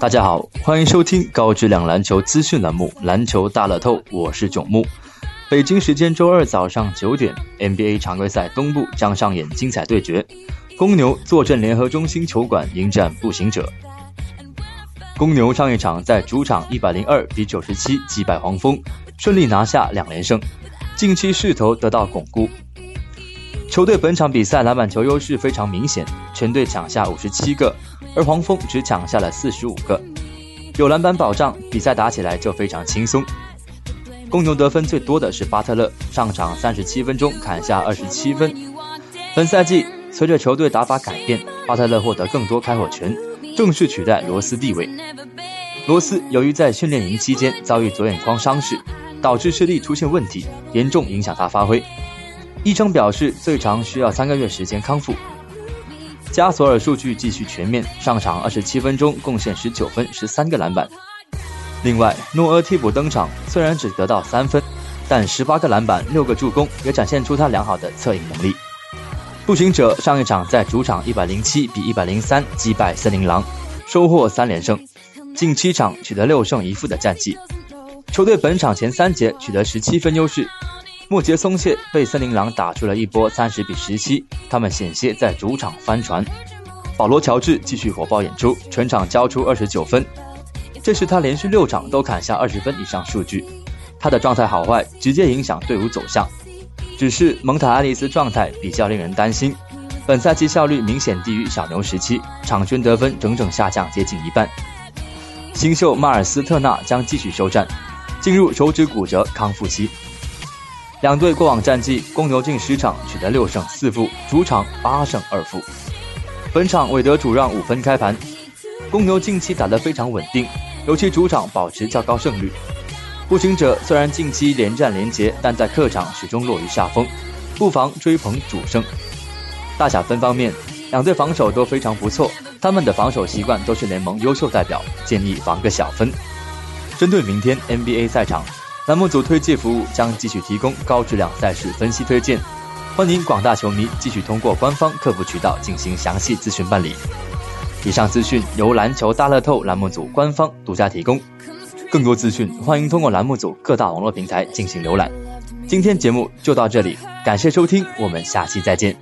大家好，欢迎收听高质量篮球资讯栏目《篮球大乐透》，我是囧木。北京时间周二早上九点，NBA 常规赛东部将上演精彩对决，公牛坐镇联合中心球馆迎战步行者。公牛上一场在主场一百零二比九十七击败黄蜂，顺利拿下两连胜，近期势头得到巩固。球队本场比赛篮板球优势非常明显，全队抢下五十七个，而黄蜂只抢下了四十五个。有篮板保障，比赛打起来就非常轻松。公牛得分最多的是巴特勒，上场三十七分钟砍下二十七分。本赛季随着球队打法改变，巴特勒获得更多开火权。正式取代罗斯地位。罗斯由于在训练营期间遭遇左眼眶伤势，导致视力出现问题，严重影响他发挥。医生表示最长需要三个月时间康复。加索尔数据继续全面，上场二十七分钟贡献十九分、十三个篮板。另外，诺阿替补登场，虽然只得到三分，但十八个篮板、六个助攻，也展现出他良好的策应能力。步行者上一场在主场一百零七比一百零三击败森林狼，收获三连胜，近七场取得六胜一负的战绩。球队本场前三节取得十七分优势，末节松懈被森林狼打出了一波三十比十七，他们险些在主场翻船。保罗乔治继续火爆演出，全场交出二十九分，这是他连续六场都砍下二十分以上数据。他的状态好坏直接影响队伍走向。只是蒙塔·爱丽丝状态比较令人担心，本赛季效率明显低于小牛时期，场均得分整整下降接近一半。新秀马尔斯特纳将继续休战，进入手指骨折康复期。两队过往战绩，公牛近十场取得六胜四负，主场八胜二负。本场韦德主让五分开盘，公牛近期打得非常稳定，尤其主场保持较高胜率。步行者虽然近期连战连捷，但在客场始终落于下风，不妨追捧主胜。大小分方面，两队防守都非常不错，他们的防守习惯都是联盟优秀代表，建议防个小分。针对明天 NBA 赛场，栏目组推介服务将继续提供高质量赛事分析推荐，欢迎广大球迷继续通过官方客服渠道进行详细咨询办理。以上资讯由篮球大乐透栏目组官方独家提供。更多资讯，欢迎通过栏目组各大网络平台进行浏览。今天节目就到这里，感谢收听，我们下期再见。